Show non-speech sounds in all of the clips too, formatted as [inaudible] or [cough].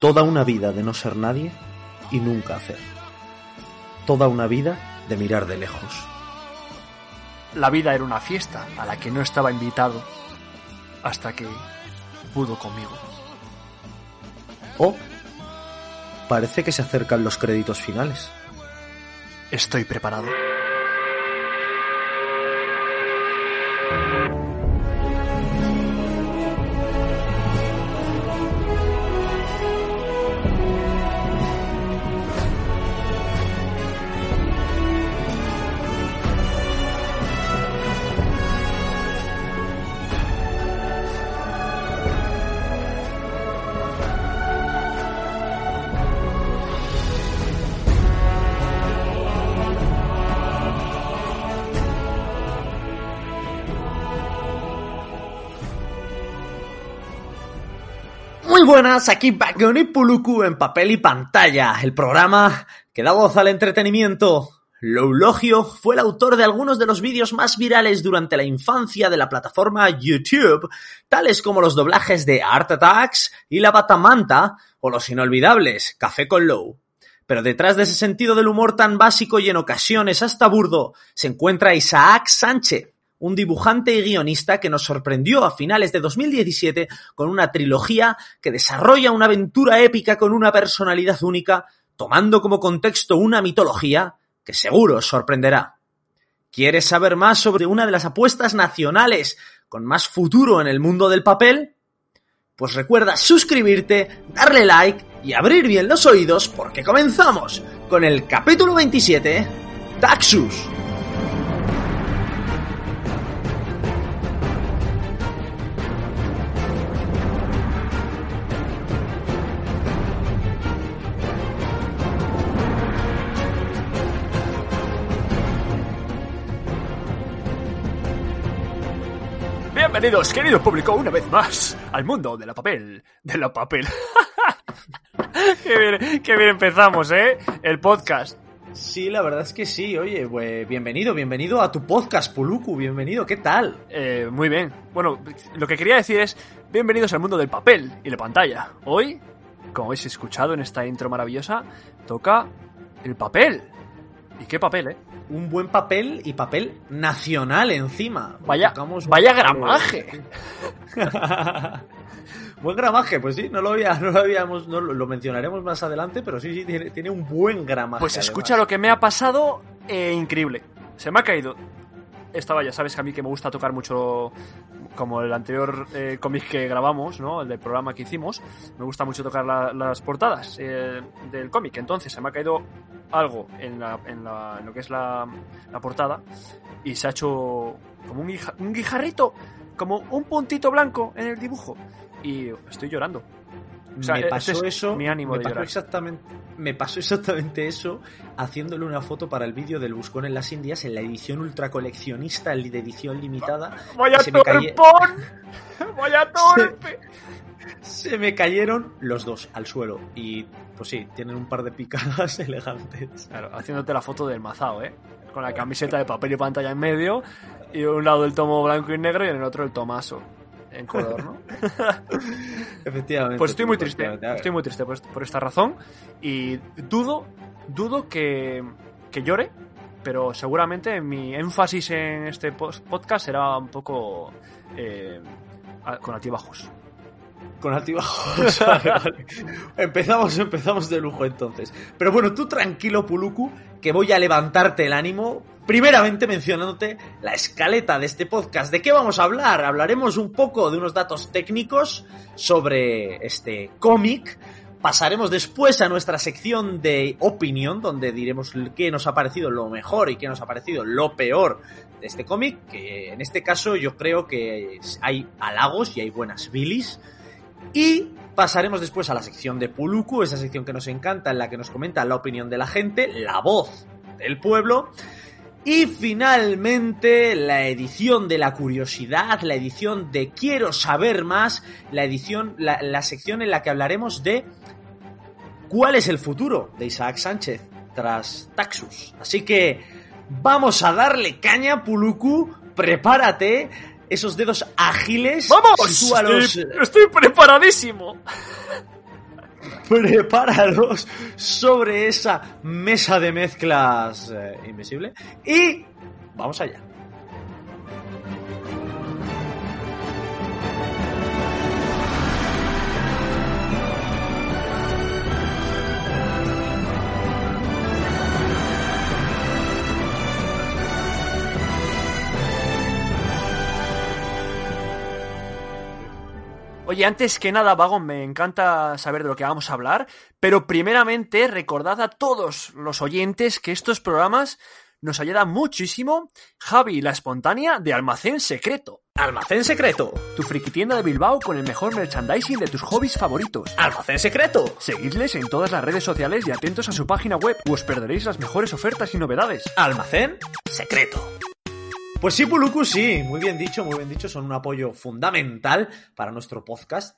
Toda una vida de no ser nadie y nunca hacer. Toda una vida de mirar de lejos. La vida era una fiesta a la que no estaba invitado hasta que pudo conmigo. Oh, parece que se acercan los créditos finales. Estoy preparado. Buenas, aquí Backon y Puluku en papel y pantalla, el programa que da voz al entretenimiento. Loulogio fue el autor de algunos de los vídeos más virales durante la infancia de la plataforma YouTube, tales como los doblajes de Art Attacks y La Batamanta, o los inolvidables Café con Low. Pero detrás de ese sentido del humor tan básico y en ocasiones hasta burdo, se encuentra Isaac Sánchez, un dibujante y guionista que nos sorprendió a finales de 2017 con una trilogía que desarrolla una aventura épica con una personalidad única, tomando como contexto una mitología que seguro os sorprenderá. ¿Quieres saber más sobre una de las apuestas nacionales con más futuro en el mundo del papel? Pues recuerda suscribirte, darle like y abrir bien los oídos porque comenzamos con el capítulo 27, Taxus. Bienvenidos, querido público, una vez más al mundo de la papel. De la papel. [laughs] qué, bien, qué bien empezamos, ¿eh? El podcast. Sí, la verdad es que sí. Oye, pues bienvenido, bienvenido a tu podcast, Puluku. Bienvenido, ¿qué tal? Eh, muy bien. Bueno, lo que quería decir es bienvenidos al mundo del papel y la pantalla. Hoy, como habéis escuchado en esta intro maravillosa, toca el papel. ¿Y qué papel, eh? Un buen papel y papel nacional encima. Vaya, Tocamos vaya gramaje. [laughs] buen gramaje, pues sí, no lo, había, no lo habíamos, no lo, mencionaremos más adelante, pero sí, sí, tiene, tiene un buen gramaje. Pues además. escucha lo que me ha pasado, eh, increíble. Se me ha caído. Estaba, ya sabes que a mí que me gusta tocar mucho, como el anterior eh, cómic que grabamos, ¿no? El del programa que hicimos, me gusta mucho tocar la- las portadas eh, del cómic. Entonces se me ha caído algo en, la, en, la- en lo que es la, portada y se ha hecho como un guijarrito, como un puntito blanco en el dibujo. Y estoy llorando. O sea, me este pasó es eso, mi ánimo me de pasó llorar. exactamente, me pasó exactamente eso haciéndole una foto para el vídeo del Buscón en las Indias en la edición ultra coleccionista, el de edición limitada. ¡Vaya se me caye- torpón! [laughs] ¡Vaya torpe! Se me cayeron los dos al suelo y pues sí, tienen un par de picadas [laughs] elegantes. Claro, haciéndote la foto del mazao, ¿eh? Con la camiseta de papel y pantalla en medio, y un lado el tomo blanco y negro y en el otro el tomaso. En color, ¿no? [laughs] Efectivamente. Pues estoy muy triste, estoy muy triste por, por esta razón. Y dudo, dudo que, que llore, pero seguramente mi énfasis en este podcast será un poco eh, con altibajos. Con altibajos. [laughs] [laughs] Vale, vale. Empezamos, empezamos de lujo entonces. Pero bueno, tú tranquilo, Puluku, que voy a levantarte el ánimo. Primeramente mencionándote la escaleta de este podcast. ¿De qué vamos a hablar? Hablaremos un poco de unos datos técnicos sobre este cómic. Pasaremos después a nuestra sección de opinión, donde diremos qué nos ha parecido lo mejor y qué nos ha parecido lo peor de este cómic, que en este caso yo creo que hay halagos y hay buenas bilis. Y pasaremos después a la sección de Puluku, esa sección que nos encanta, en la que nos comenta la opinión de la gente, la voz del pueblo. Y finalmente la edición de la curiosidad, la edición de quiero saber más, la edición, la, sección en la que hablaremos de cuál es el futuro de Isaac Sánchez tras Taxus. Así que vamos a darle caña, Puluku, prepárate, esos dedos ágiles. ¡Vamos! Estoy, estoy preparadísimo. [laughs] prepáralos sobre esa mesa de mezclas eh, invisible y vamos allá. Oye, antes que nada, Vagon, me encanta saber de lo que vamos a hablar, pero primeramente recordad a todos los oyentes que estos programas nos ayudan muchísimo Javi, la espontánea de Almacén Secreto. Almacén Secreto. Tu frikitienda de Bilbao con el mejor merchandising de tus hobbies favoritos. Almacén Secreto. Seguidles en todas las redes sociales y atentos a su página web o os perderéis las mejores ofertas y novedades. Almacén Secreto. Pues sí, Puluku, sí, muy bien dicho, muy bien dicho, son un apoyo fundamental para nuestro podcast.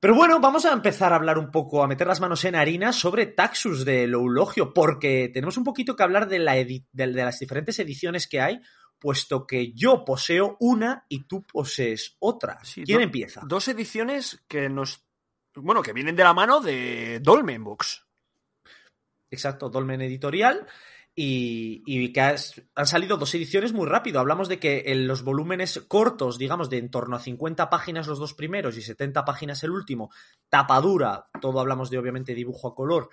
Pero bueno, vamos a empezar a hablar un poco, a meter las manos en harina sobre Taxus de Loulogio, porque tenemos un poquito que hablar de, la de, de las diferentes ediciones que hay, puesto que yo poseo una y tú posees otra. Sí, ¿Quién do- empieza? Dos ediciones que nos. Bueno, que vienen de la mano de Dolmen Books. Exacto, Dolmen Editorial. Y, y que has- han salido dos ediciones muy rápido. Hablamos de que en los volúmenes cortos, digamos, de en torno a 50 páginas los dos primeros y 70 páginas el último, tapadura, todo hablamos de obviamente dibujo a color,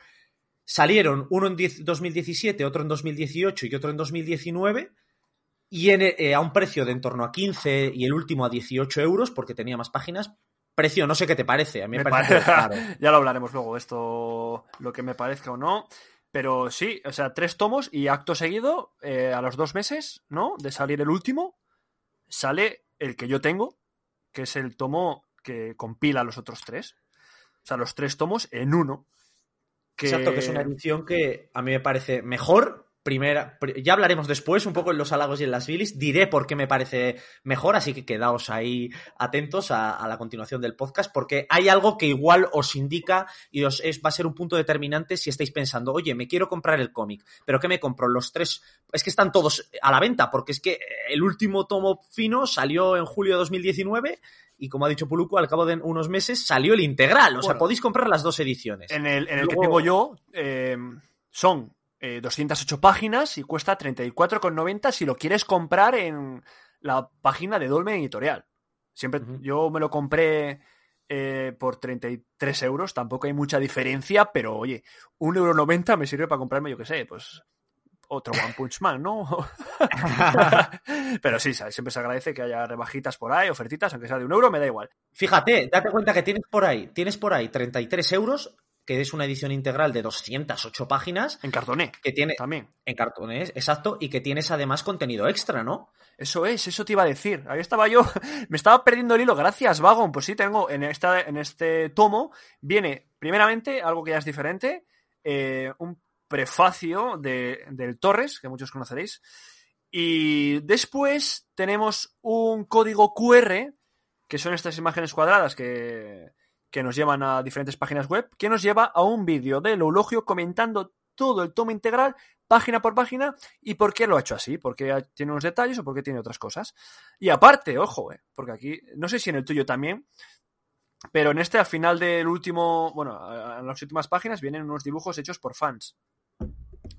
salieron uno en 10 2017, otro en 2018 y otro en 2019, y en, eh, a un precio de en torno a 15 y el último a 18 euros, porque tenía más páginas. Precio, no sé qué te parece, a mí me, Me parece pare- caro. [laughs] ya lo hablaremos luego, esto, lo que me parezca o no. Pero sí, o sea, tres tomos y acto seguido, eh, a los dos meses, ¿no? De salir el último, sale el que yo tengo, que es el tomo que compila los otros tres. O sea, los tres tomos en uno. Que... Exacto, que es una edición que a mí me parece mejor. Primera, pri- ya hablaremos después un poco en los halagos y en las bilis. Diré por qué me parece mejor, así que quedaos ahí atentos a, a la continuación del podcast, porque hay algo que igual os indica y os es, va a ser un punto determinante si estáis pensando, oye, me quiero comprar el cómic, pero ¿qué me compro? Los tres, es que están todos a la venta, porque es que el último tomo fino salió en julio de 2019 y como ha dicho Puluku, al cabo de unos meses salió el integral. O sea, Bueno. podéis comprar las dos ediciones. En el, en el que tengo yo eh, son eh, 208 páginas y cuesta 34,90 si lo quieres comprar en la página de Dolmen Editorial. Siempre yo me lo compré eh, por 33 euros, tampoco hay mucha diferencia, pero oye, 1,90 euro me sirve para comprarme, yo qué sé, pues otro One Punch Man, ¿no? [laughs] pero sí, ¿sabes? siempre se agradece que haya rebajitas por ahí, ofertitas, aunque sea de un euro, me da igual. Fíjate, date cuenta que tienes por ahí, tienes por ahí 33 euros, que es una edición integral de 208 páginas, En cartoné que tiene también. en cartones, exacto, y que tienes además contenido extra, ¿no? Eso es, eso te iba a decir. Ahí estaba yo, [laughs] me estaba perdiendo el hilo. Gracias, Vagon. Pues sí, tengo en, esta, en este tomo, viene primeramente algo que ya es diferente, eh, un prefacio de, del Torres, que muchos conoceréis. Y después tenemos un código QR, que son estas imágenes cuadradas que, que nos llevan a diferentes páginas web, que nos lleva a un vídeo de Loulogio comentando todo el tomo integral, página por página, y por qué lo ha hecho así, porque tiene unos detalles o porque tiene otras cosas. Y aparte, ojo, eh, porque aquí, no sé si en el tuyo también, pero en este, al final del último, bueno, en las últimas páginas vienen unos dibujos hechos por fans.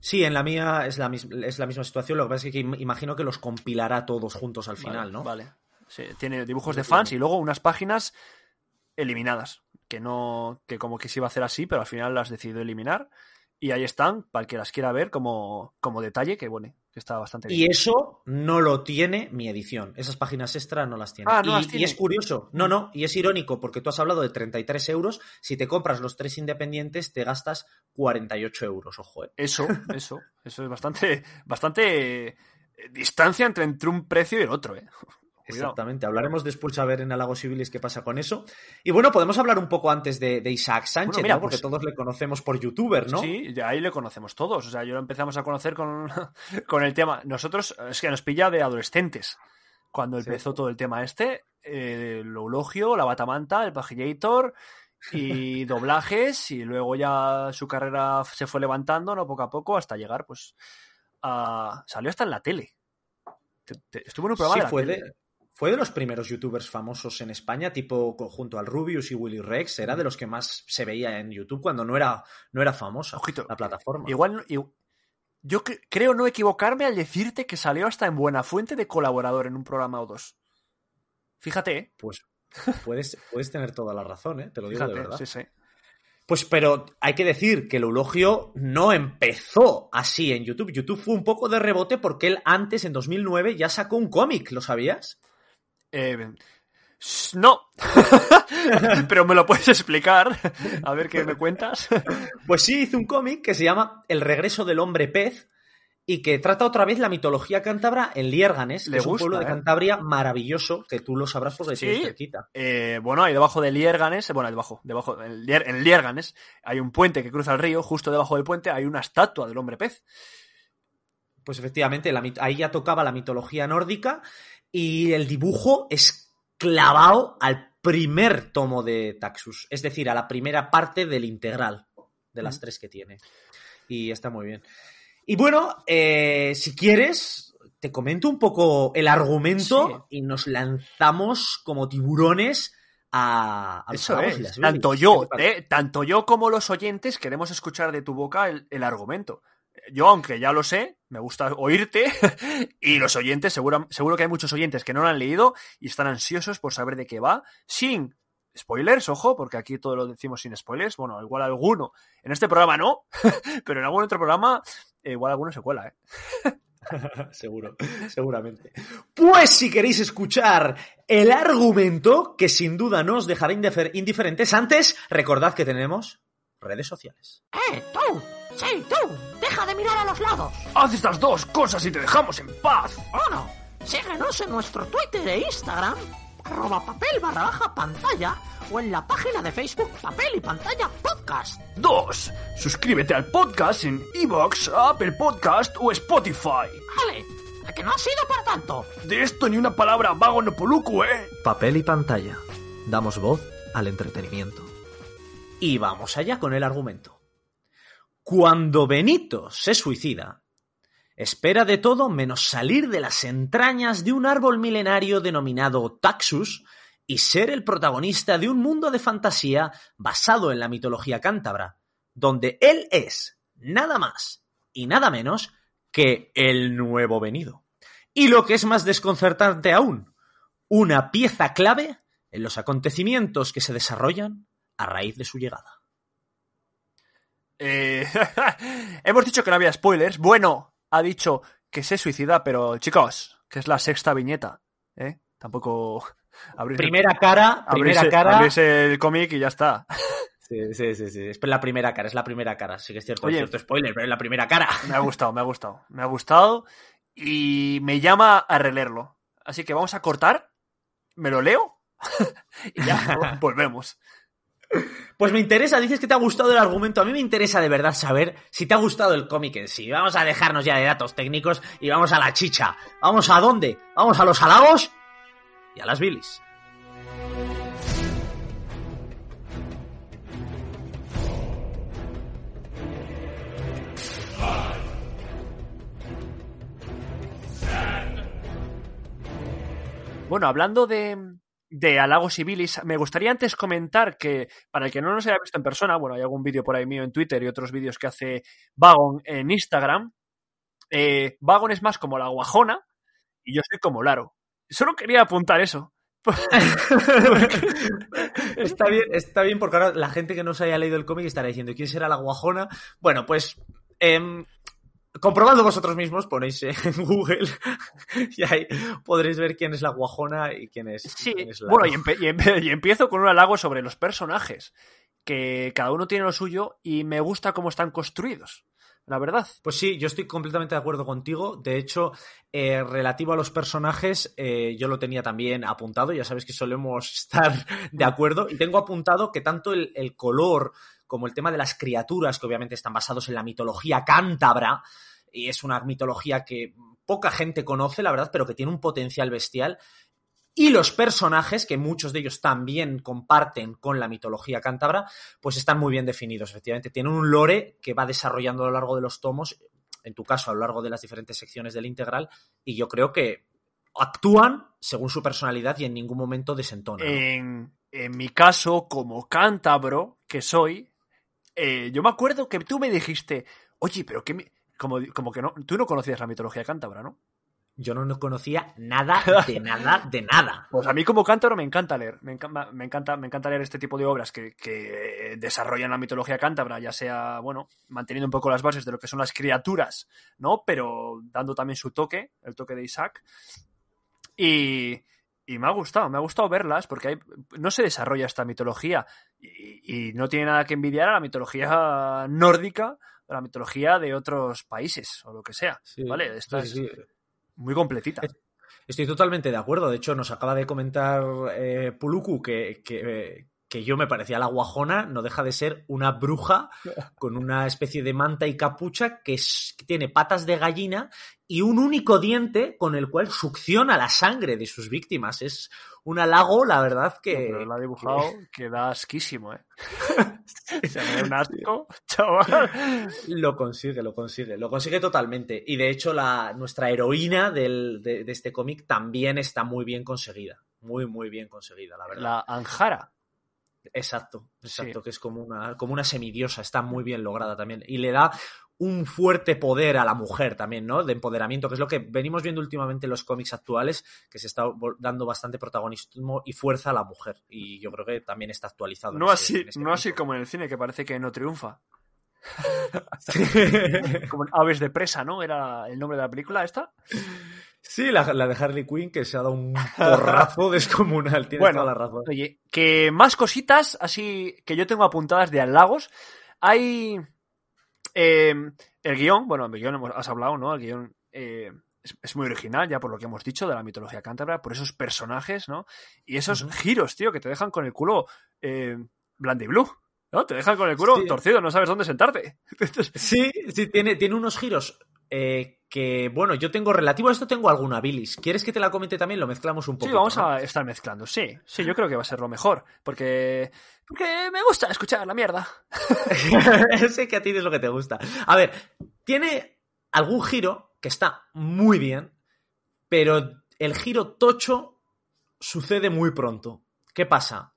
Sí, en la mía es la, es la misma situación, lo que pasa es que im- imagino que los compilará todos juntos al final, Vale, ¿no? Vale. Sí, tiene dibujos de fans y luego unas páginas eliminadas, que no, que como que se iba a hacer así, pero al final las decidió eliminar. Y ahí están, para el que las quiera ver como, como detalle, que bueno, que está bastante bien. Y eso no lo tiene mi edición. Esas páginas extra no las tiene. Ah, no y, las y tiene. es curioso. No, no, y es irónico porque tú has hablado de 33 euros. Si te compras los tres independientes, te gastas 48 euros, ojo. eh. Eso, [laughs] eso, eso es bastante, bastante eh, distancia entre, entre un precio y el otro, eh. Cuidado. Exactamente. Hablaremos después a ver en Halagos Civiles qué pasa con eso. Y bueno, podemos hablar un poco antes de, de Isaac Sánchez, Bueno, mira, ¿no? Porque pues- todos le conocemos por youtuber, ¿no? Sí, ya ahí le conocemos todos. O sea, yo lo empezamos a conocer con, [laughs] con el tema. Nosotros, es que nos pilla de adolescentes. Cuando Sí. empezó todo el tema este, eh, el eulogio, la batamanta, el pagillator y [laughs] doblajes, y luego ya su carrera se fue levantando, ¿no? Poco a poco, hasta llegar, pues, a... Salió hasta en la tele. Te- te- Estuvo en un programa Sí, de la fue tele. de, fue de los primeros youtubers famosos en España, tipo junto al Rubius y Willy Rex, era de los que más se veía en YouTube cuando no era, no era famosa Ojito, la plataforma. Igual, yo cre- creo no equivocarme al decirte que salió hasta en Buena Fuente de colaborador en un programa o dos. Fíjate, ¿eh? Pues puedes, puedes tener toda la razón, ¿eh? te lo digo de verdad. sí, sí. Pues pero hay que decir que el eulogio no empezó así en YouTube. YouTube fue un poco de rebote porque él antes, en 2009, ya sacó un cómic, ¿lo sabías? Eh, no. [laughs] Pero me lo puedes explicar. A ver qué me cuentas. Pues sí, hizo un cómic que se llama El regreso del hombre pez y que trata otra vez la mitología cántabra en Liérganes, que Le es un pueblo de ¿eh? Cantabria maravilloso, que tú lo sabrás porque Sí. tienes cerquita. Eh, bueno, ahí debajo de Liérganes, bueno, debajo, debajo, en, Lier- en Liérganes, hay un puente que cruza el río, justo debajo del puente hay una estatua del hombre pez. Pues efectivamente, la ahí ya tocaba la mitología nórdica y el dibujo es clavado al primer tomo de Taxus, es decir, a la primera parte del integral de las Mm. tres que tiene. Y está muy bien. Y bueno, eh, si quieres, te comento un poco el argumento y nos lanzamos como tiburones a, a Eso es. Tanto ¿Qué yo, eh, tanto yo como los oyentes queremos escuchar de tu boca el, el argumento. Yo, aunque ya lo sé, me gusta oírte [laughs] y los oyentes, seguro, seguro que hay muchos oyentes que no lo han leído y están ansiosos por saber de qué va, sin spoilers, ojo, porque aquí todo lo decimos sin spoilers, bueno, igual alguno, en este programa no, [laughs] pero en algún otro programa eh, igual alguno se cuela, ¿eh? [laughs] Seguro, seguramente. Pues si queréis escuchar el argumento, que sin duda no os dejará indifer- indiferentes, antes recordad que tenemos redes sociales. ¡Eh, tú! ¡Sí, tú! ¡Deja de mirar a los lados! Haz estas dos cosas y te dejamos en paz. Uno, síguenos en nuestro Twitter e Instagram, arroba papel barra baja pantalla, o en la página de Facebook Papel y Pantalla Podcast. Dos, suscríbete al podcast en Evox, Apple Podcast o Spotify. Vale, ¿a que no ha sido para tanto? De esto ni una palabra vago no poluco, ¿eh? Papel y pantalla. Damos voz al entretenimiento. Y vamos allá con el argumento. Cuando Benito se suicida, espera de todo menos salir de las entrañas de un árbol milenario denominado Taxus y ser el protagonista de un mundo de fantasía basado en la mitología cántabra, donde él es nada más y nada menos que el nuevo venido. Y lo que es más desconcertante aún, una pieza clave en los acontecimientos que se desarrollan a raíz de su llegada. Eh, [laughs] hemos dicho que no había spoilers. Bueno, ha dicho que se suicida, pero chicos, que es la sexta viñeta, ¿eh? Tampoco [laughs] abrís el- Primera cara, primera cara. abrís el cómic y ya está. Sí, sí, sí, sí. Es la primera cara, es la primera cara. Sí que es cierto, Oye. es cierto spoiler, pero es la primera cara. Me ha gustado, me ha gustado. Me ha gustado y me llama a releerlo. Así que vamos a cortar, me lo leo [laughs] y ya volvemos. Pues me interesa, dices que te ha gustado el argumento. A mí me interesa de verdad saber si te ha gustado el cómic en sí. Vamos a dejarnos ya de datos técnicos y vamos a la chicha. ¿Vamos a dónde? ¿Vamos a los halagos? Y a las bilis. Bueno, hablando de, de halagos y bilis, me gustaría antes comentar que, para el que no nos haya visto en persona, bueno, hay algún vídeo por ahí mío en Twitter y otros vídeos que hace Vagon en Instagram. Eh, Vagon es más como la guajona y yo soy como Laro. Solo quería apuntar eso. [laughs] está bien, está bien porque ahora la gente que no se haya leído el cómic estará diciendo quién será la guajona. Bueno, pues em, comprobando vosotros mismos, ponéis en [laughs] Google y ahí podréis ver quién es la guajona y quién es, Sí, quién es la- bueno, y, empe- y empe- y empiezo con un halago sobre los personajes, que cada uno tiene lo suyo y me gusta cómo están construidos, la verdad. Pues sí, yo estoy completamente de acuerdo contigo. De hecho, eh, relativo a los personajes, eh, yo lo tenía también apuntado. Ya sabes que solemos [laughs] estar de acuerdo. Y tengo apuntado que tanto el, el color como el tema de las criaturas, que obviamente están basados en la mitología cántabra, y es una mitología que poca gente conoce, la verdad, pero que tiene un potencial bestial. Y los personajes, que muchos de ellos también comparten con la mitología cántabra, pues están muy bien definidos, efectivamente. Tienen un lore que va desarrollando a lo largo de los tomos, en tu caso, a lo largo de las diferentes secciones del integral, y yo creo que actúan según su personalidad y en ningún momento desentonan. En, en mi caso, como cántabro que soy, eh, yo me acuerdo que tú me dijiste, oye, pero que como, como que no, tú no conocías la mitología cántabra, ¿no? Yo no conocía nada de [laughs] nada de nada. Pues a mí como cántabro me encanta leer, me encanta, me encanta, me encanta leer este tipo de obras que, que desarrollan la mitología cántabra, ya sea, bueno, manteniendo un poco las bases de lo que son las criaturas, ¿no? Pero dando también su toque, el toque de Isaac. Y, y me ha gustado, me ha gustado verlas porque hay, no se desarrolla esta mitología y, y, no tiene nada que envidiar a la mitología nórdica, a la mitología de otros países o lo que sea, Sí, ¿vale? Esta sí, es sí. muy completita. Estoy totalmente de acuerdo. De hecho, nos acaba de comentar eh, Puluku que, que, que yo me parecía la guajona, no deja de ser una bruja [laughs] con una especie de manta y capucha que, es- que tiene patas de gallina y un único diente con el cual succiona la sangre de sus víctimas. Es un halago, la verdad, que... Pero lo ha dibujado [laughs] que da asquísimo, ¿eh? [laughs] Se me da un asco, [laughs] chaval. Lo consigue, lo consigue, lo consigue totalmente. Y de hecho, la, nuestra heroína del- de, de este cómic también está muy bien conseguida. Muy, muy bien conseguida, la verdad. La Anjara. Exacto, exacto, Sí. que es como una, como una semidiosa, está muy bien lograda también. Y le da un fuerte poder a la mujer también, ¿no? De empoderamiento, que es lo que venimos viendo últimamente en los cómics actuales, que se está dando bastante protagonismo y fuerza a la mujer. Y yo creo que también está actualizado. en No ese- así, ese no así como en el cine, que parece que no triunfa. [laughs] [laughs] Como en Aves de Presa, ¿no? Era el nombre de la película esta. Sí, la, la de Harley Quinn, que se ha dado un [laughs] porrazo descomunal. Tienes Bueno, toda la razón. Oye, que más cositas, así que yo tengo apuntadas de halagos. Hay eh, el guion, bueno, el guion has hablado, ¿no? El guion eh, es, es muy original, ya por lo que hemos dicho de la mitología cántabra, por esos personajes, ¿no? Y esos giros, tío, que te dejan con el culo eh, blue, ¿no? Te dejan con el culo Sí. torcido, no sabes dónde sentarte. [laughs] Sí, sí, tiene, tiene unos giros eh, que, bueno, yo tengo relativo a esto, tengo alguna bilis. ¿Quieres que te la comente también? Lo mezclamos un poco. Sí, vamos a estar mezclando, sí. Sí, yo creo que va a ser lo mejor, porque, porque me gusta escuchar la mierda. [laughs] sé que a ti es lo que te gusta. A ver, tiene algún giro que está muy bien, pero el giro tocho sucede muy pronto. ¿Qué pasa?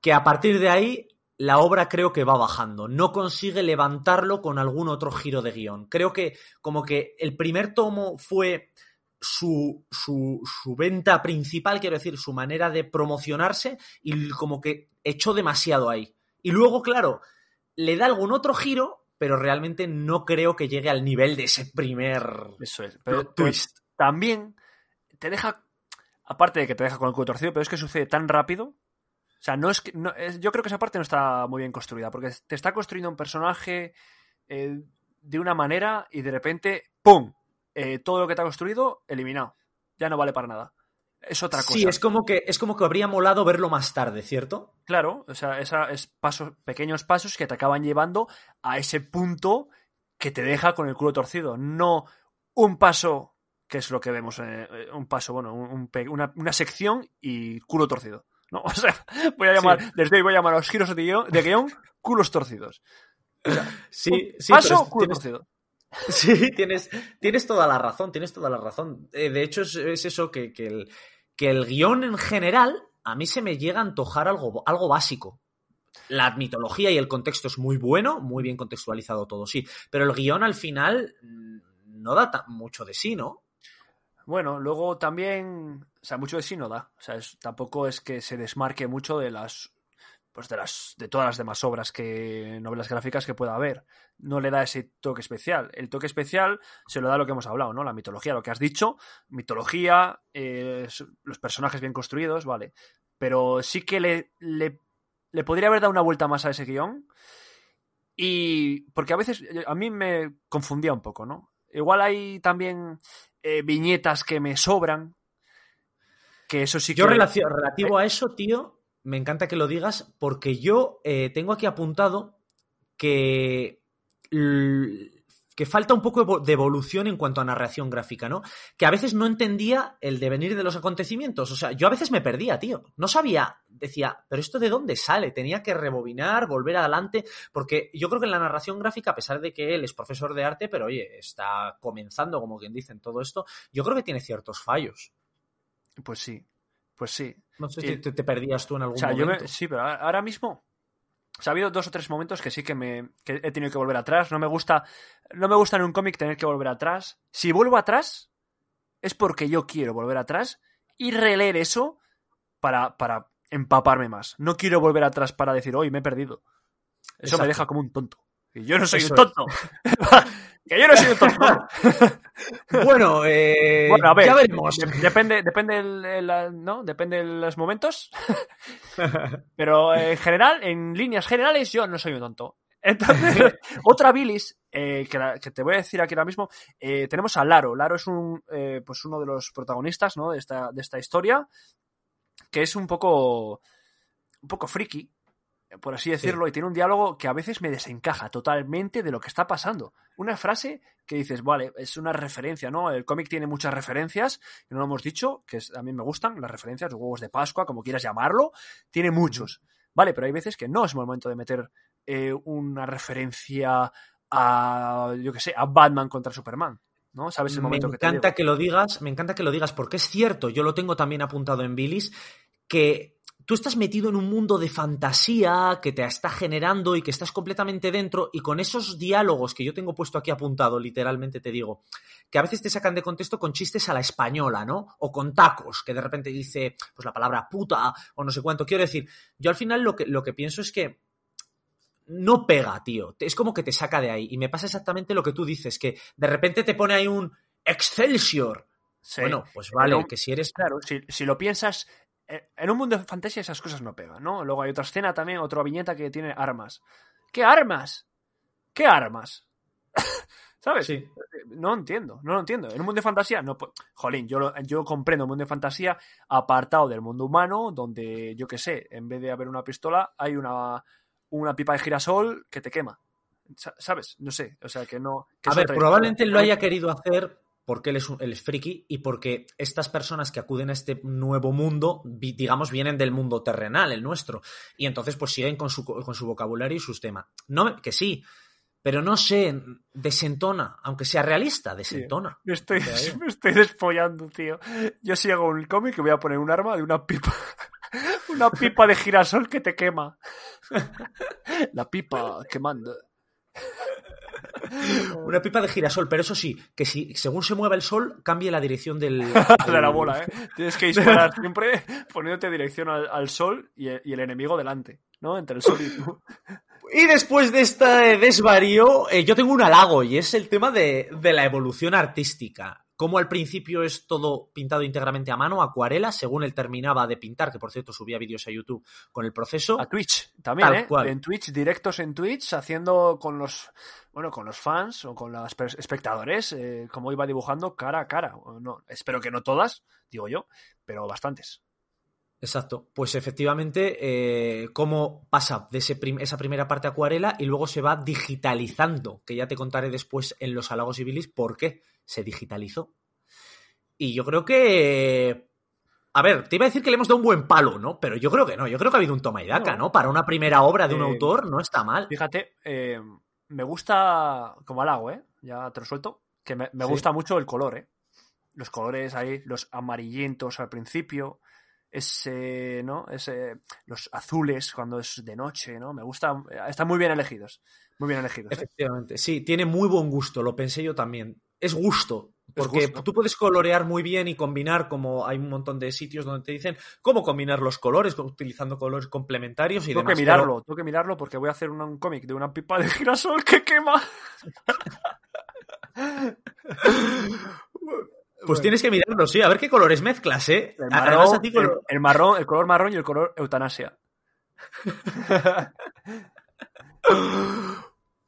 Que a partir de ahí la obra creo que va bajando. No consigue levantarlo con algún otro giro de guion. Creo que como que el primer tomo fue su, su, su venta principal, quiero decir, su manera de promocionarse y como que echó demasiado ahí. Y luego, claro, le da algún otro giro, pero realmente no creo que llegue al nivel de ese primer Eso es. Pero, twist. también te deja, aparte de que te deja con el culo torcido, pero es que sucede tan rápido. O sea, no es que. no- es- yo creo que esa parte no está muy bien construida, porque te está construyendo un personaje eh, de una manera y de repente, ¡pum! Eh, todo lo que te ha construido, eliminado. Ya no vale para nada. Es otra cosa. Sí, es como que es como que habría molado verlo más tarde, ¿cierto? Claro, o sea, esa es pasos, pequeños pasos que te acaban llevando a ese punto que te deja con el culo torcido. No un paso, que es lo que vemos, eh, un paso, bueno, un- un pe- una, una sección y culo torcido. ¿No? [laughs] O sea, voy a llamar, Sí. desde hoy voy a llamar a los giros de guion, de guion culos torcidos. Sí, Un sí, paso, es- culo tienes- torcido. Sí, [laughs] tienes, tienes toda la razón, tienes toda la razón. Eh, de hecho, es, es eso que, que el, que el guion en general a mí se me llega a antojar algo, algo básico. La mitología y el contexto es muy bueno, muy bien contextualizado todo, sí. Pero el guion al final mm, no da mucho de sí, ¿no? Bueno, luego también, o sea, mucho de sí no da. O sea, es- tampoco es que se desmarque mucho de las, pues de las, de todas las demás obras que, novelas gráficas que pueda haber. No le da ese toque especial. El toque especial se lo da lo que hemos hablado, ¿no? La mitología, lo que has dicho, mitología, eh, los personajes bien construidos, vale. Pero sí que le, le, le podría haber dado una vuelta más a ese guion. Y porque a veces a mí me confundía un poco, ¿no? Igual hay también eh, viñetas que me sobran. Que eso sí Yo que. relacio- relativo a eso, tío, me encanta que lo digas, porque yo eh, tengo aquí apuntado que, que falta un poco de evolución en cuanto a narración gráfica, ¿no? Que a veces no entendía el devenir de los acontecimientos. O sea, yo a veces me perdía, tío. No sabía, decía, pero esto de dónde sale? Tenía que rebobinar, volver adelante, porque yo creo que en la narración gráfica, a pesar de que él es profesor de arte, pero oye, está comenzando, como quien dice, en todo esto, yo creo que tiene ciertos fallos. Pues sí, pues sí. No sé si te, te perdías tú en algún O sea, yo me- momento. sí, pero ahora mismo. O sea, ha habido dos o tres momentos que sí que me que he tenido que volver atrás. No me gusta. No me gusta en un cómic tener que volver atrás. Si vuelvo atrás, es porque yo quiero volver atrás y releer eso para, para empaparme más. No quiero volver atrás para decir, hoy me he perdido. Eso Exacto. me deja como un tonto. Y yo no soy Eso un tonto. [laughs] que yo no soy un tonto. [laughs] Bueno, eh, Bueno, a ver, ya veremos. de- depende, depende el, el- ¿no? Depende de los momentos. [laughs] Pero eh, en general, en líneas generales, yo no soy un tonto. Entonces, [laughs] otra bilis eh, que, la- que te voy a decir aquí ahora mismo, eh, tenemos a Laro. Laro es un, eh, pues uno de los protagonistas ¿no? de, esta, de esta historia, que es un poco, un poco friki, por así decirlo, y tiene un diálogo que a veces me desencaja totalmente de lo que está pasando. Una frase que dices, vale, es una referencia, ¿no? El cómic tiene muchas referencias, y no lo hemos dicho, que a mí me gustan las referencias, los huevos de Pascua, como quieras llamarlo, tiene muchos. Vale, pero hay veces que no es momento de meter eh, una referencia a, yo que sé, a Batman contra Superman, ¿no? ¿Sabes el me momento que te encanta digo? que lo digas, me encanta que lo digas, porque es cierto, yo lo tengo también apuntado en Billis, que tú estás metido en un mundo de fantasía que te está generando y que estás completamente dentro, y con esos diálogos que yo tengo puesto aquí apuntado, literalmente te digo, que a veces te sacan de contexto con chistes a la española, ¿no? O con tacos, que de repente dice, pues la palabra puta, o no sé cuánto. Quiero decir, yo al final lo que, lo que pienso es que no pega, tío. Es como que te saca de ahí. Y me pasa exactamente lo que tú dices, que de repente te pone ahí un Excelsior. Sí. Bueno, pues vale, Pero- que si eres. Claro, si, si lo piensas, en un mundo de fantasía esas cosas no pegan, ¿no? Luego hay otra escena también, otra viñeta que tiene armas. ¿Qué armas? ¿Qué armas? [laughs] ¿Sabes? Sí. No entiendo, no lo entiendo. En un mundo de fantasía, no. Jolín, yo, yo comprendo un mundo de fantasía apartado del mundo humano, donde, yo qué sé, en vez de haber una pistola, hay una, una pipa de girasol que te quema. Sa- ¿Sabes? No sé. O sea, que no. que A ver, probablemente lo haya querido hacer porque él es, un- él es friki y porque estas personas que acuden a este nuevo mundo, digamos, vienen del mundo terrenal, el nuestro. Y entonces, pues siguen con su, con su vocabulario y sus temas. No, me- que sí, pero no sé, desentona, aunque sea realista, desentona. Me estoy, [laughs] me estoy despollando, tío. Yo si hago un cómic que voy a poner un arma de una pipa. [laughs] Una pipa de girasol que te quema. [laughs] La pipa quemando. [laughs] Una pipa de girasol, pero eso sí, que si según se mueva el sol, cambie la dirección del. [laughs] De la bola, ¿eh? [laughs] Tienes que disparar siempre poniéndote dirección al, al sol y el, y el enemigo delante, ¿no? Entre el sol y tú. Y después de este desvarío, eh, yo tengo un halago y es el tema de, de la evolución artística. Como al principio es todo pintado íntegramente a mano, acuarela, según él terminaba de pintar, que por cierto subía vídeos a YouTube con el proceso. A Twitch también, ¿eh? cual. En Twitch, directos en Twitch, haciendo con los, bueno, con los fans o con los espectadores, eh, como iba dibujando cara a cara. No, espero que no todas, digo yo, pero bastantes. Exacto. Pues efectivamente, eh, cómo pasa de ese prim- esa primera parte acuarela y luego se va digitalizando, que ya te contaré después en los halagos y bilis por qué se digitalizó. Y yo creo que... A ver, te iba a decir que le hemos dado un buen palo, ¿no? Pero yo creo que no, yo creo que ha habido un toma y daca, No. Para una primera obra de un Eh, autor no está mal. Fíjate, eh, me gusta, como halago, ¿eh? Ya te lo suelto, que me, me Sí. gusta mucho el color, ¿eh? Los colores ahí, los amarillentos al principio, ese, ¿no? Ese, los azules cuando es de noche, ¿no? Me gusta, están muy bien elegidos, muy bien elegidos. ¿eh? Efectivamente, sí, tiene muy buen gusto, lo pensé yo también. Es gusto, porque tú puedes colorear muy bien y combinar, como hay un montón de sitios donde te dicen cómo combinar los colores, co- utilizando colores complementarios y Tengo demás. que pero- mirarlo, tengo que mirarlo porque voy a hacer un, un cómic de una pipa de girasol que quema. [laughs] Pues tienes que mirarlo, sí, a ver qué colores mezclas, ¿eh? El Además, marrón, a ti con- el, el marrón, el color marrón y el color eutanasia. [laughs]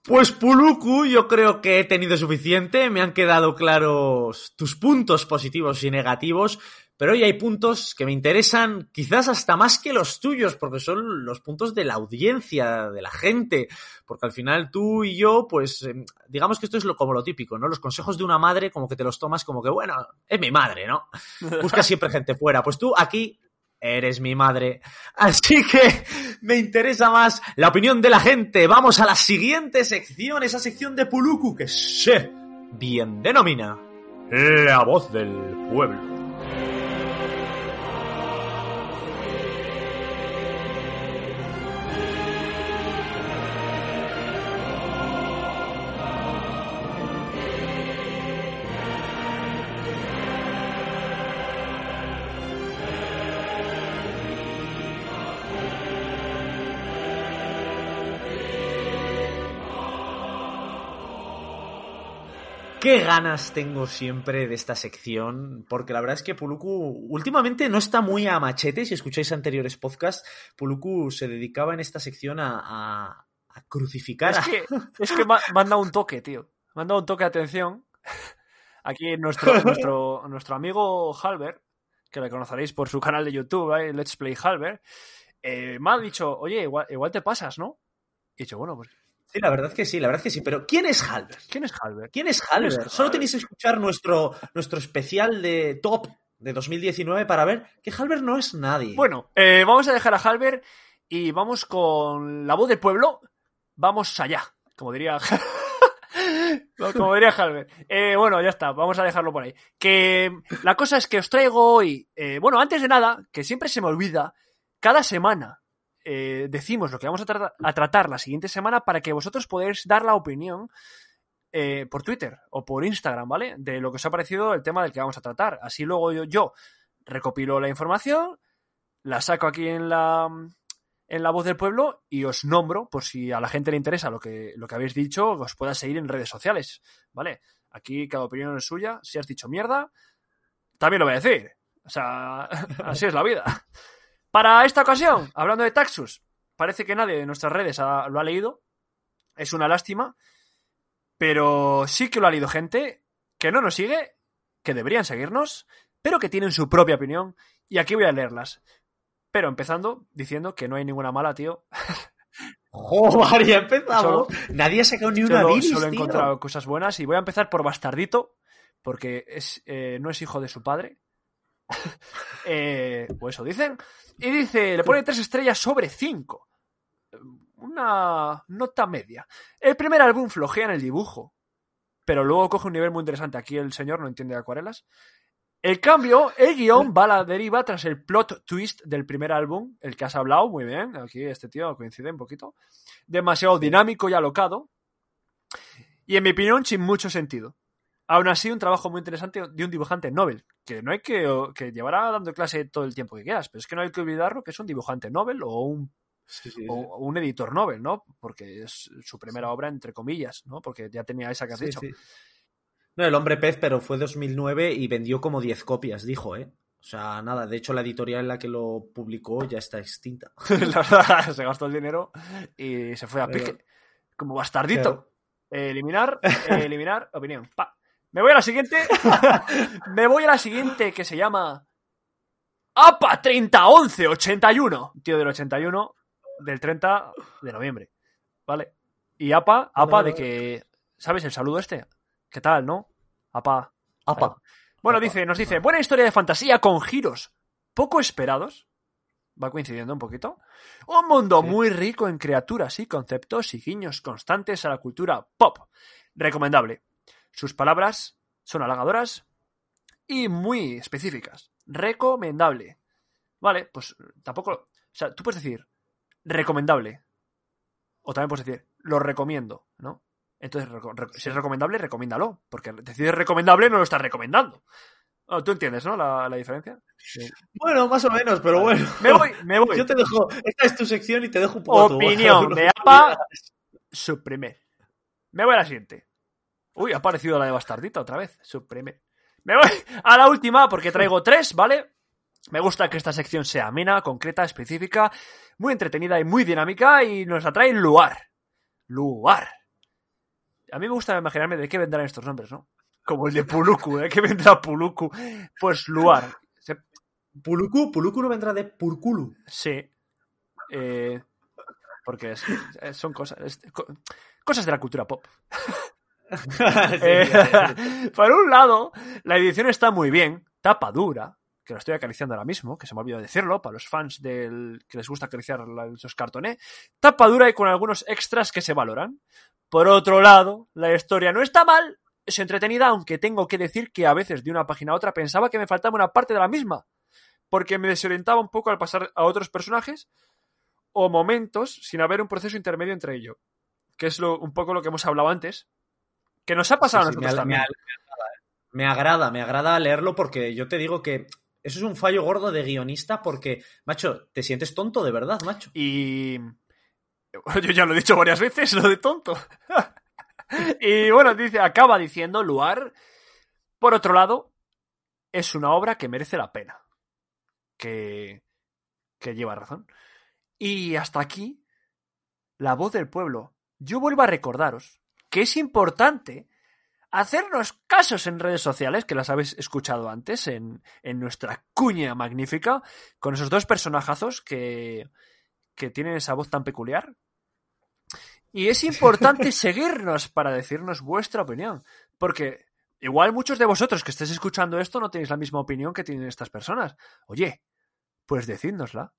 Pues Puluku, yo creo que he tenido suficiente, me han quedado claros tus puntos positivos y negativos, pero hoy hay puntos que me interesan quizás hasta más que los tuyos, porque son los puntos de la audiencia, de la gente, porque al final tú y yo, pues eh, digamos que esto es lo, como lo típico, ¿no? Los consejos de una madre como que te los tomas como que, bueno, es mi madre, ¿no? [laughs] Busca siempre gente fuera, pues tú aquí eres mi madre. Así que me interesa más la opinión de la gente. Vamos a la siguiente sección, esa sección de Puluku que se bien denomina La voz del pueblo. Qué ganas tengo siempre de esta sección, porque la verdad es que Puluku últimamente no está muy a machete. Si escucháis anteriores podcasts, Puluku se dedicaba en esta sección a, a- a crucificar. Es que, [laughs] es que me ha- me han dado un toque, tío. Me han dado un toque de atención. Aquí nuestro, [laughs] nuestro, nuestro amigo Halber, que le conoceréis por su canal de YouTube, ¿eh? Let's Play Halber, eh, me ha dicho, oye, igual, igual te pasas, ¿no? Y he dicho, bueno, pues, Sí, la verdad que sí, la verdad que sí. Pero ¿quién es Halber? ¿quién es Halber? ¿Quién es Halber? ¿Quién es Solo tenéis que escuchar nuestro, nuestro especial de top de 2019 para ver que Halber no es nadie. Bueno, eh, vamos a dejar a Halber y vamos con la voz del pueblo. Vamos allá, como diría. [laughs] como diría Halber. Eh, bueno, ya está, vamos a dejarlo por ahí. Que la cosa es que os traigo hoy. eh, bueno, antes de nada, que siempre se me olvida, cada semana eh, decimos lo que vamos a, tra- a tratar la siguiente semana para que vosotros podáis dar la opinión eh, por Twitter o por Instagram, ¿vale? De lo que os ha parecido el tema del que vamos a tratar. Así luego yo, yo recopilo la información, la saco aquí en la, en la voz del pueblo y os nombro, por si a la gente le interesa lo que, lo que habéis dicho, os pueda seguir en redes sociales, ¿vale? Aquí cada opinión es suya. Si has dicho mierda, también lo voy a decir. O sea, [laughs] así es la vida. Para esta ocasión, hablando de Taxus, parece que nadie de nuestras redes ha- lo ha leído. Es una lástima. Pero sí que lo ha leído gente que no nos sigue, que deberían seguirnos, pero que tienen su propia opinión. Y aquí voy a leerlas. Pero empezando diciendo que no hay ninguna mala, tío. ¡Joder, ya empezamos! Nadie ha sacado ni una Solo, bilis, solo he tío. encontrado cosas buenas. Y voy a empezar por Bastardito, porque es, eh, no es hijo de su padre. [laughs] eh, o eso dicen. Y dice, le pone tres estrellas sobre cinco. Una nota media. El primer álbum flojea en el dibujo, pero luego coge un nivel muy interesante. Aquí el señor no entiende de acuarelas. El cambio, el guion va a la deriva tras el plot twist del primer álbum, el que has hablado, muy bien. Aquí este tío coincide un poquito. Demasiado dinámico y alocado. Y en mi opinión, sin mucho sentido. Aún así, un trabajo muy interesante de un dibujante Nobel, que no hay que, que llevará dando clase todo el tiempo que quieras, pero es que no hay que olvidarlo que es un dibujante Nobel o un, Sí, sí, sí. o un editor Nobel, ¿no? Porque es su primera obra, entre comillas, ¿no? Porque ya tenía esa que has dicho. No, el hombre pez, pero fue 2009 y vendió como 10 copias, dijo, ¿eh? O sea, nada, de hecho la editorial en la que lo publicó ya está extinta. [laughs] La verdad, se gastó el dinero y se fue a Pero- pique. Como bastardito. Claro. Eh, eliminar, eh, [laughs] eliminar, opinión. Pa. Me voy a la siguiente. [laughs] Me voy a la siguiente que se llama APA 301181. Tío del 81 del 30 de noviembre. ¿Vale? Y APA, APA de que. ¿Sabes el saludo este? ¿Qué tal, no? APA. Apa. Bueno, Apa. dice, nos dice, buena historia de fantasía con giros poco esperados. Va coincidiendo un poquito. Un mundo Sí. muy rico en criaturas y conceptos y guiños constantes a la cultura pop. Recomendable. Sus palabras son halagadoras y muy específicas. Recomendable. Vale, pues tampoco. O sea, tú puedes decir recomendable. O también puedes decir lo recomiendo, ¿no? Entonces, si es recomendable, recomiéndalo. Porque decidir recomendable no lo estás recomendando. Tú entiendes, ¿no? La, la diferencia. Bueno, más o menos, pero bueno. Me voy, me voy. Yo te dejo, esta es tu sección y te dejo un poco tu- Opinión de [laughs] APA, suprimir. Me voy a la siguiente. Uy, ha aparecido la de Bastardita otra vez. Suprimir. Me voy a la última porque traigo tres, ¿vale? Me gusta que esta sección sea amena, concreta, específica, muy entretenida y muy dinámica y nos la trae Luar. Luar. A mí me gusta imaginarme de qué vendrán estos nombres, ¿no? Como el de Puluku, ¿de qué vendrá Puluku? Pues Luar. Se- Puluku, Puluku no vendrá de Purkulu. Sí. Eh, porque es- son cosas, es- cosas de la cultura pop. [laughs] [laughs] Eh, [laughs] por un lado, la edición está muy bien, tapa dura, que lo estoy acariciando ahora mismo, que se me ha olvidado decirlo, para los fans del que les gusta acariciar los cartoné, tapa dura y con algunos extras que se valoran. Por otro lado, la historia no está mal, es entretenida, aunque tengo que decir que a veces de una página a otra pensaba que me faltaba una parte de la misma, porque me desorientaba un poco al pasar a otros personajes o momentos sin haber un proceso intermedio entre ello, que es lo, un poco lo que hemos hablado antes, que nos ha pasado Sí, a sí, nosotros me, también. me- me agrada, me agrada leerlo porque yo te digo que eso es un fallo gordo de guionista porque, macho, te sientes tonto de verdad, macho. Y. [laughs] Yo ya lo he dicho varias veces, lo de tonto. [laughs] y bueno, dice, acaba diciendo Luar, por otro lado, es una obra que merece la pena. Que, que lleva razón. Y hasta aquí, la voz del pueblo. Yo vuelvo a recordaros que es importante hacernos casos en redes sociales, que las habéis escuchado antes, en, en nuestra cuña magnífica, con esos dos personajazos que, que tienen esa voz tan peculiar. Y es importante [laughs] seguirnos para decirnos vuestra opinión, porque igual muchos de vosotros que estéis escuchando esto no tenéis la misma opinión que tienen estas personas. Oye, pues decídnosla.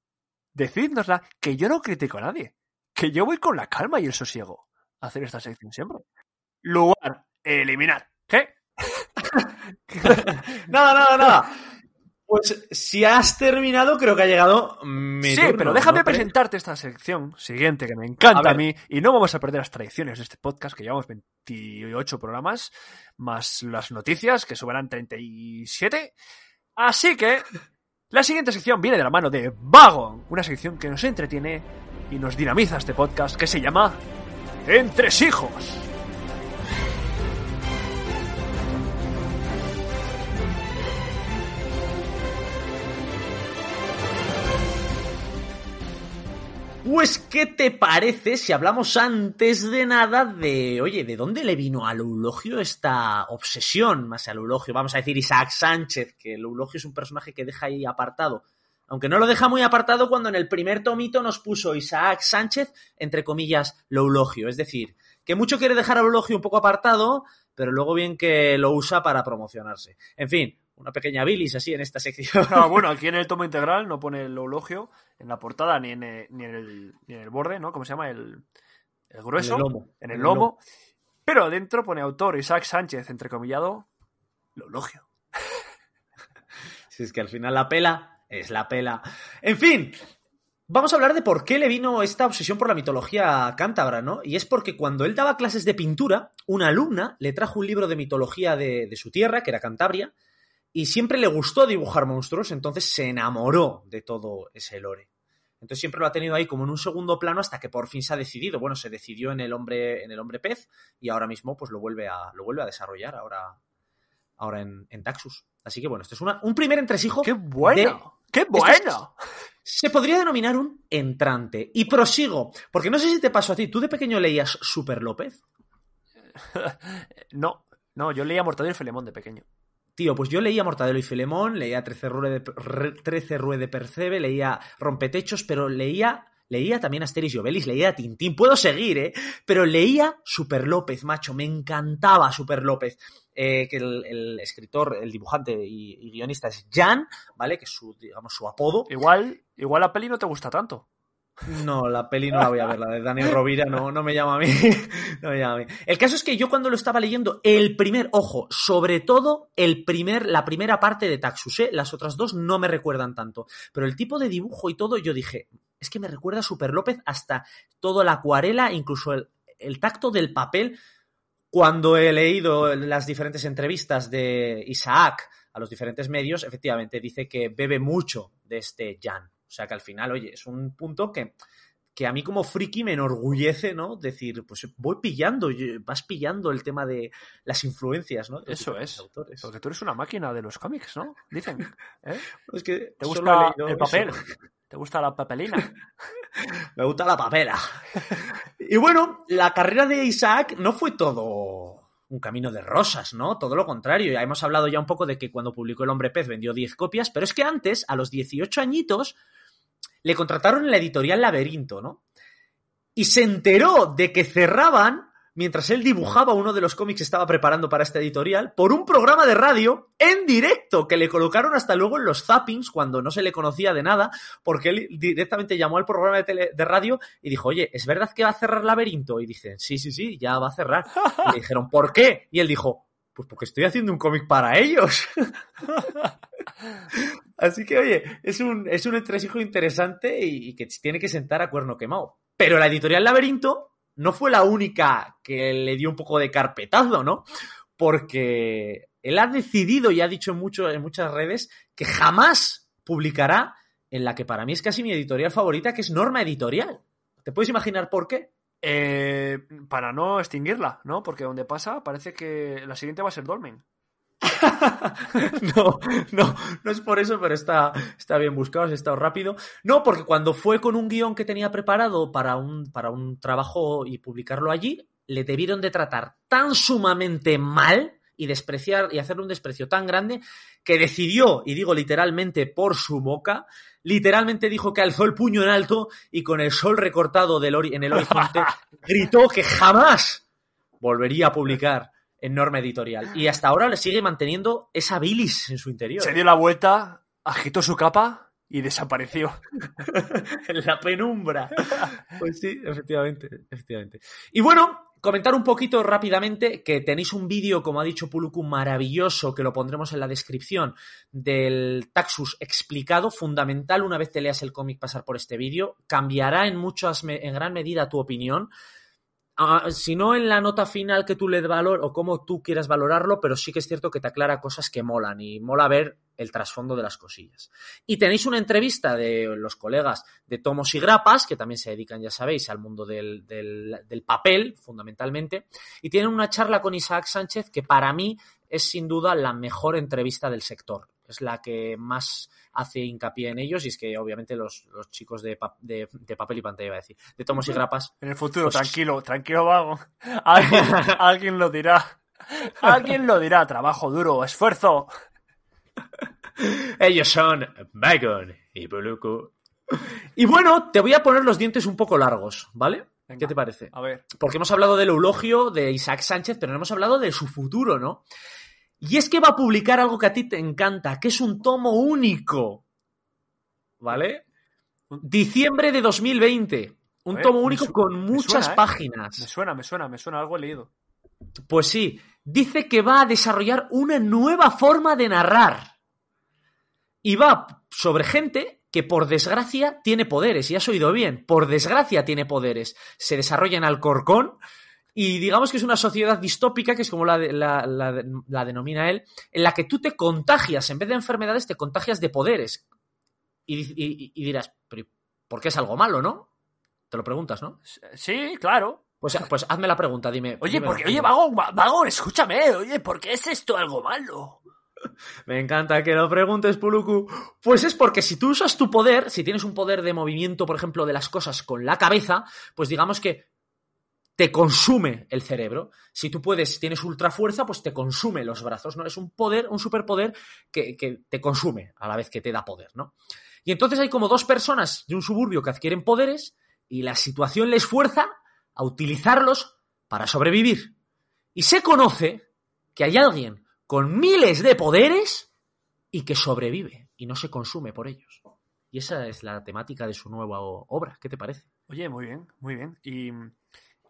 Decídnosla, que yo no critico a nadie. Que yo voy con la calma y el sosiego hacer esta sección siempre. Lugar, eliminar. ¿Qué? [laughs] nada, nada, nada. Pues si has terminado, creo que ha llegado mi Sí, turno, pero déjame presentarte esta sección siguiente que me encanta A mí y no vamos a perder las tradiciones de este podcast que llevamos 28 programas más las noticias que subirán 37. Así que la siguiente sección viene de la mano de Vagon, una sección que nos entretiene y nos dinamiza este podcast que se llama Entresijos. Pues, ¿qué te parece si hablamos antes de nada de, oye, ¿de dónde le vino al Eulogio esta obsesión más al Eulogio? Vamos a decir Isaac Sánchez, que el Eulogio es un personaje que deja ahí apartado. Aunque no lo deja muy apartado cuando en el primer tomito nos puso Isaac Sánchez, entre comillas, lo Eulogio. Es decir, que mucho quiere dejar al Eulogio un poco apartado, pero luego bien que lo usa para promocionarse. En fin, una pequeña bilis así en esta sección. Bueno, [laughs] aquí en el tomo integral no pone el eulogio en la portada ni en, el, ni en, el, ni en el borde, ¿no? ¿Cómo se llama? El, el grueso. En el lomo. En el lomo. Pero adentro pone autor Isaac Sánchez, entrecomillado, eulogio. [laughs] Si es que al final la pela es la pela. En fin, vamos a hablar de por qué le vino esta obsesión por la mitología cántabra, ¿no? Y es porque cuando él daba clases de pintura, una alumna le trajo un libro de mitología de, de su tierra, que era Cantabria, y siempre le gustó dibujar monstruos, entonces se enamoró de todo ese lore. Entonces siempre lo ha tenido ahí como en un segundo plano hasta que por fin se ha decidido. Bueno, se decidió en el hombre, en el hombre pez y ahora mismo pues lo vuelve a, lo vuelve a desarrollar ahora, ahora en, en Taxus. Así que bueno, esto es una, un primer entresijo. ¡Qué bueno! ¡Qué bueno! Se podría denominar un entrante. Y prosigo, porque no sé si te pasó a ti. ¿Tú de pequeño leías Super López? [laughs] no, no, yo leía Mortadelo y Filemón de pequeño. Tío, pues yo leía Mortadelo y Filemón, leía Trece Rue de, Re- Trece Rue de Percebe, leía Rompetechos, pero leía, leía también Asterix y Obelix, leía Tintín. Puedo seguir, ¿eh? Pero leía Super López, macho. Me encantaba Super López. Eh, que el, el escritor, el dibujante y, y guionista es Jan, ¿vale? Que es su, digamos, su apodo. Igual, igual la peli no te gusta tanto. No, la peli no la voy a ver, la de Dani Rovira no, no me llama a mí. [laughs] No me llama a mí. El caso es que yo cuando lo estaba leyendo, el primer, ojo, sobre todo el primer, la primera parte de Taxus, ¿eh? las otras dos no me recuerdan tanto. Pero el tipo de dibujo y todo, yo dije, es que me recuerda a Super López hasta todo la acuarela, incluso el, el tacto del papel. Cuando he leído las diferentes entrevistas de Isaac a los diferentes medios, efectivamente dice que bebe mucho de este Jan. O sea que al final, oye, es un punto que, que a mí como friki me enorgullece, ¿no? Decir, pues voy pillando, vas pillando el tema de las influencias, ¿no? de Eso es. Autores. Porque tú eres una máquina de los cómics, ¿no? Dicen. ¿eh? [laughs] Es que ¿Te gusta el eso. ¿Te gusta la papelina? [laughs] Me gusta la papela. y bueno, la carrera de Isaac no fue todo un camino de rosas, ¿no? Todo lo contrario. Ya hemos hablado ya un poco de que cuando publicó El Hombre Pez vendió 10 copias, pero es que antes, a los 18 añitos, le contrataron en la editorial Laberinto, ¿no? Y se enteró de que cerraban mientras él dibujaba uno de los cómics que estaba preparando para esta editorial, por un programa de radio en directo que le colocaron hasta luego en los zappings cuando no se le conocía de nada, porque él directamente llamó al programa de, tele- de radio y dijo, oye, ¿es verdad que va a cerrar Laberinto? Y dicen, sí, sí, sí, ya va a cerrar. Y le dijeron, ¿por qué? Y él dijo, pues porque estoy haciendo un cómic para ellos. [laughs] Así que, oye, es un, es un entresijo interesante y, y que tiene que sentar a cuerno quemado. Pero la editorial Laberinto no fue la única que le dio un poco de carpetazo, ¿no? Porque él ha decidido y ha dicho mucho, en muchas redes que jamás publicará en la que para mí es casi mi editorial favorita, que es Norma Editorial. ¿Te puedes imaginar por qué? Eh, para no extinguirla, ¿no? Porque donde pasa parece que la siguiente va a ser Dolmen. [laughs] no, no, no es por eso, pero está, está bien buscado, has estado rápido. No, porque cuando fue con un guion que tenía preparado para un, para un trabajo y publicarlo allí, le debieron de tratar tan sumamente mal y despreciar y hacerle un desprecio tan grande que decidió, y digo literalmente por su boca, literalmente dijo que alzó el puño en alto y con el sol recortado del ori- en el horizonte [laughs] gritó que jamás volvería a publicar en Norma Editorial. Y hasta ahora le sigue manteniendo esa bilis en su interior. Se dio la vuelta, agitó su capa y desapareció. [laughs] en la penumbra. Pues sí, efectivamente, efectivamente. Y bueno, comentar un poquito rápidamente que tenéis un vídeo, como ha dicho Puluku, maravilloso, que lo pondremos en la descripción, del Taxus explicado, fundamental una vez te leas el cómic pasar por este vídeo, cambiará en muchas, en gran medida tu opinión. Ah, si no en la nota final que tú le valor o como tú quieras valorarlo, pero sí que es cierto que te aclara cosas que molan y mola ver el trasfondo de las cosillas. Y tenéis una entrevista de los colegas de Tomos y Grapas, que también se dedican, ya sabéis, al mundo del- del papel, fundamentalmente, y tienen una charla con Isaac Sánchez que para mí es sin duda la mejor entrevista del sector. Es la que más hace hincapié en ellos y es que obviamente los, los chicos de, pa- de- de papel y pantalla, iba a decir, de Tomos y Grapas, En el futuro, Pues- tranquilo, tranquilo, vago. Alguien, [laughs] alguien lo dirá. Alguien lo dirá. Trabajo duro, esfuerzo. Ellos son Bacon y Puluku. Y bueno, te voy a poner los dientes un poco largos, ¿vale? Venga. ¿Qué te parece? A ver. Porque hemos hablado del eulogio de Isaac Sánchez, pero no hemos hablado de su futuro, ¿no? Y es que va a publicar algo que a ti te encanta, que es un tomo único. ¿Vale? Diciembre de 2020. Un ver, tomo único con muchas suena, ¿eh? páginas. Me suena, me suena, me suena. Algo he leído. Pues sí, dice que va a desarrollar una nueva forma de narrar. Y va sobre gente que por desgracia tiene poderes, y has oído bien, por desgracia tiene poderes. Se desarrolla en Alcorcón y digamos que es una sociedad distópica, que es como la, de- la- la- la denomina él, en la que tú te contagias, en vez de enfermedades, te contagias de poderes. Y, y- y dirás, pero ¿por qué es algo malo, no? Te lo preguntas, ¿no? Sí, claro. Pues, [laughs] pues hazme la pregunta, dime. Oye, porque, oye, dímelo. vago, va- vago, escúchame. Oye, ¿por qué es esto algo malo? [laughs] Me encanta que lo preguntes, Puluku. Pues es porque si tú usas tu poder, si tienes un poder de movimiento, por ejemplo, de las cosas con la cabeza, pues digamos que te consume el cerebro. Si tú puedes, tienes ultra fuerza, pues te consume los brazos, ¿no? Es un poder, un superpoder que, que te consume a la vez que te da poder, ¿no? Y entonces hay como dos personas de un suburbio que adquieren poderes y la situación les fuerza a utilizarlos para sobrevivir. Y se conoce que hay alguien con miles de poderes y que sobrevive y no se consume por ellos. Y esa es la temática de su nueva obra. ¿Qué te parece? Oye, muy bien, muy bien. ¿Y,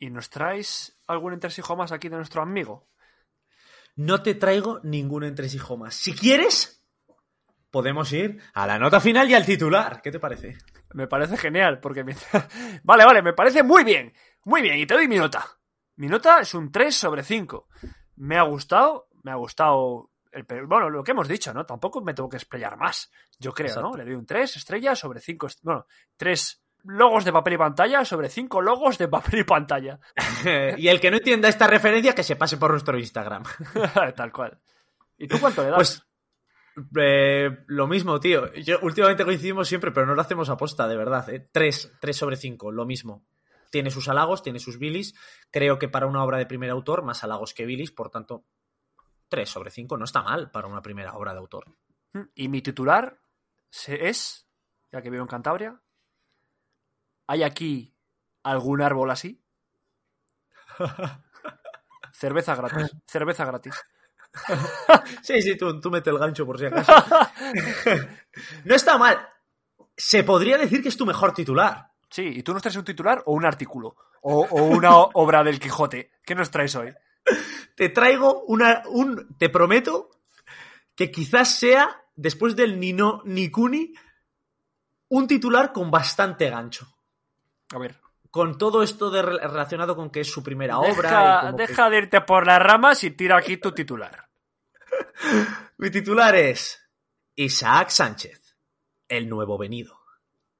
y nos traes algún entresijo más aquí de nuestro amigo? No te traigo ningún entresijo más. Si quieres, podemos ir a la nota final y al titular. ¿Qué te parece? Me parece genial, porque... [laughs] vale, vale, me parece muy bien. Muy bien, y te doy mi nota. Mi nota es un 3 sobre 5. Me ha gustado, me ha gustado... El, bueno, lo que hemos dicho, ¿no? Tampoco me tengo que explayar más. Yo creo, Exacto. ¿no? Le doy un 3 estrellas sobre 5... Bueno, 3 logos de papel y pantalla sobre 5 logos de papel y pantalla. [laughs] y el que no entienda esta referencia, que se pase por nuestro Instagram. [laughs] Tal cual. ¿Y tú cuánto le das? Pues eh, lo mismo, tío. Yo, últimamente coincidimos siempre, pero no lo hacemos aposta, de verdad. ¿eh? 3, sobre 5, lo mismo. Tiene sus halagos, tiene sus bilis. Creo que para una obra de primer autor, más halagos que bilis, por tanto, 3 sobre 5 no está mal para una primera obra de autor. Y mi titular es, ya que vivo en Cantabria, ¿hay aquí algún árbol así? [laughs] cerveza gratis, cerveza gratis. [laughs] Sí, sí, tú, tú mete el gancho por si acaso. [laughs] no está mal. Se podría decir que es tu mejor titular. Sí, ¿y tú nos traes un titular o un artículo? O, o una obra del Quijote. ¿Qué nos traes hoy? Te traigo una. Un, te prometo que quizás sea, después del Nino Nikuni, un titular con bastante gancho. A ver. Con todo esto de, relacionado con que es su primera obra. y Deja, como que- deja de irte por las ramas y tira aquí tu titular. [laughs] Mi titular es Isaac Sánchez, el nuevo venido.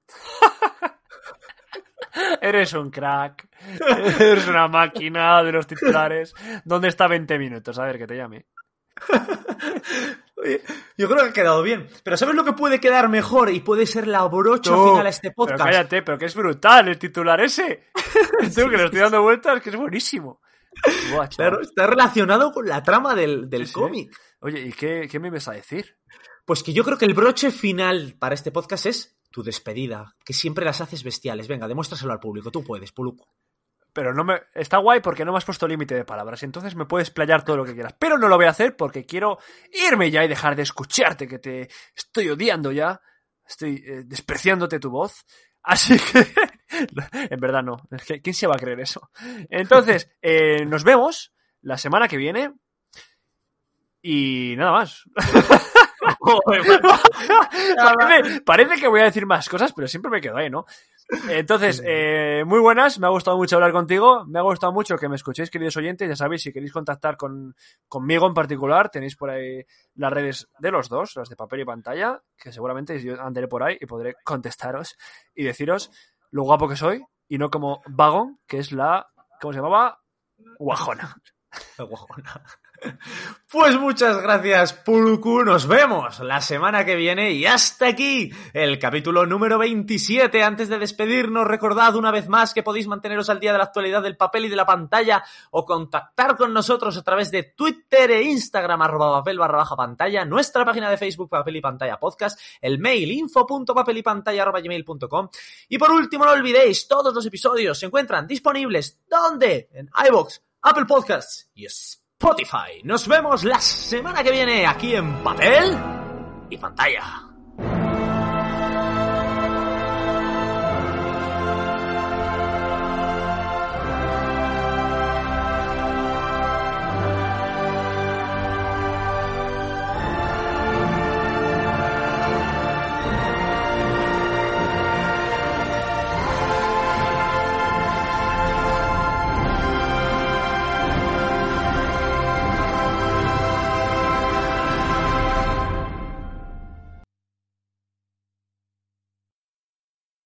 [laughs] Eres un crack. Eres una máquina de los titulares. ¿Dónde está 20 minutos? A ver, que te llame. [laughs] Oye, yo creo que ha quedado bien. Pero ¿sabes lo que puede quedar mejor y puede ser la brocha final a este Pero podcast? cállate, pero que es brutal el titular ese. [laughs] Tú, que le estoy dando vueltas, que es buenísimo. Buah. Claro, está relacionado con la trama del, del Sí, sí. cómic. Oye, ¿y qué, qué me ibas a decir? Pues que yo creo que el broche final para este podcast es tu despedida, que siempre las haces bestiales. Venga, demuéstraselo al público. Tú puedes, Puluku. Pero no me. Está guay porque no me has puesto límite de palabras. Entonces me puedes playar todo lo que quieras. Pero no lo voy a hacer porque quiero irme ya y dejar de escucharte, que te estoy odiando ya. Estoy eh, despreciándote tu voz. Así que. [laughs] en verdad no. ¿Quién se va a creer eso? Entonces, [laughs] eh, nos vemos la semana que viene. Y nada más. [laughs] parece, parece que voy a decir más cosas, pero siempre me quedo ahí, ¿no? Entonces, eh, muy buenas, me ha gustado mucho hablar contigo, me ha gustado mucho que me escuchéis, queridos oyentes, ya sabéis, si queréis contactar con, conmigo en particular, tenéis por ahí las redes de los dos, las de papel y pantalla, que seguramente yo andaré por ahí y podré contestaros y deciros lo guapo que soy, y no como Vagon, que es la, ¿cómo se llamaba? Guajona. Guajona. Pues muchas gracias, Puluku. Nos vemos la semana que viene y hasta aquí el capítulo número 27. Antes de despedirnos, recordad una vez más que podéis manteneros al día de la actualidad del papel y de la pantalla o contactar con nosotros a través de Twitter e Instagram, arroba papel barra baja pantalla, nuestra página de Facebook, papel y pantalla podcast, el mail arroba gmail.com y por último, no olvidéis, todos los episodios se encuentran disponibles ¿dónde? En iVoox, Apple Podcasts y Spotify. Nos vemos la semana que viene aquí en papel y pantalla.